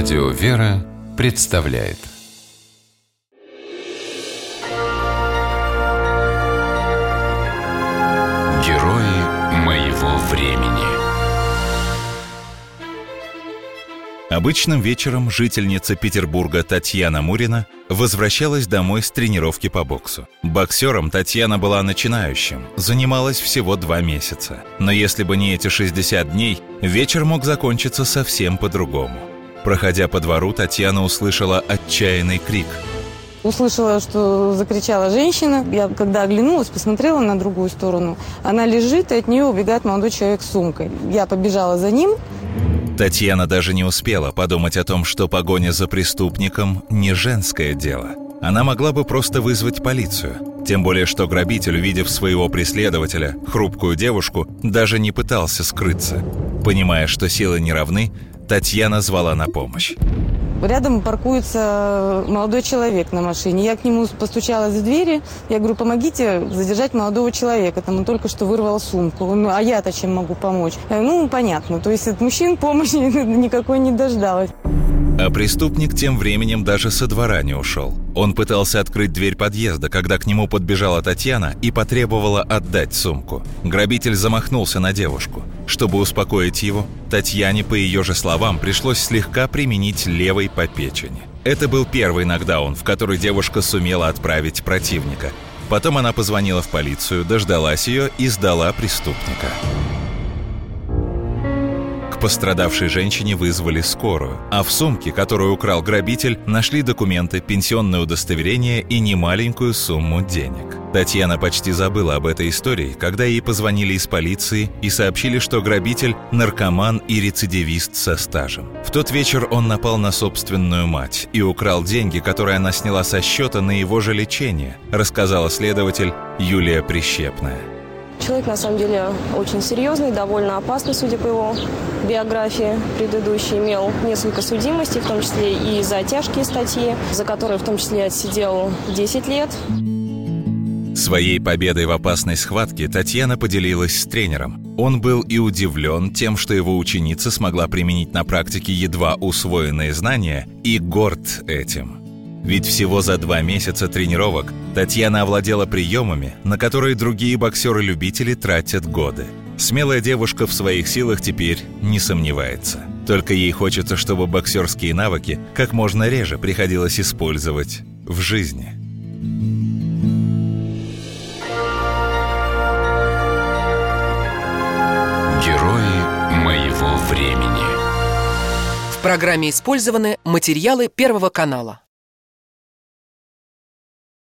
Радио «Вера» представляет Герои моего времени Обычным вечером жительница Петербурга Татьяна Мурина возвращалась домой с тренировки по боксу. Боксером Татьяна была начинающим, занималась всего два месяца. Но если бы не эти 60 дней, вечер мог закончиться совсем по-другому. Проходя по двору, Татьяна услышала отчаянный крик. Услышала, что закричала женщина. Я, когда оглянулась, посмотрела на другую сторону. Она лежит, и от нее убегает молодой человек с сумкой. Я побежала за ним. Татьяна даже не успела подумать о том, что погоня за преступником – не женское дело. Она могла бы просто вызвать полицию. Тем более, что грабитель, увидев своего преследователя, хрупкую девушку, даже не пытался скрыться. Понимая, что силы не равны, Татьяна звала на помощь. Рядом паркуется молодой человек на машине. Я к нему постучалась в двери. Я говорю, помогите задержать молодого человека. Там он только что вырвал сумку. Он, а я-то чем могу помочь? Ну, понятно. То есть от мужчин помощи никакой не дождалась. А преступник тем временем даже со двора не ушел. Он пытался открыть дверь подъезда, когда к нему подбежала Татьяна и потребовала отдать сумку. Грабитель замахнулся на девушку. Чтобы успокоить его, Татьяне, по ее же словам, пришлось слегка применить левой по печени. Это был первый нокдаун, в который девушка сумела отправить противника. Потом она позвонила в полицию, дождалась ее и сдала преступника пострадавшей женщине вызвали скорую, а в сумке, которую украл грабитель, нашли документы, пенсионное удостоверение и немаленькую сумму денег. Татьяна почти забыла об этой истории, когда ей позвонили из полиции и сообщили, что грабитель – наркоман и рецидивист со стажем. В тот вечер он напал на собственную мать и украл деньги, которые она сняла со счета на его же лечение, рассказала следователь Юлия Прищепная. Человек, на самом деле, очень серьезный, довольно опасный, судя по его биографии предыдущей. Имел несколько судимостей, в том числе и за тяжкие статьи, за которые в том числе отсидел 10 лет. Своей победой в опасной схватке Татьяна поделилась с тренером. Он был и удивлен тем, что его ученица смогла применить на практике едва усвоенные знания, и горд этим. Ведь всего за два месяца тренировок Татьяна овладела приемами, на которые другие боксеры-любители тратят годы. Смелая девушка в своих силах теперь не сомневается. Только ей хочется, чтобы боксерские навыки как можно реже приходилось использовать в жизни. Времени В программе использованы материалы Первого канала.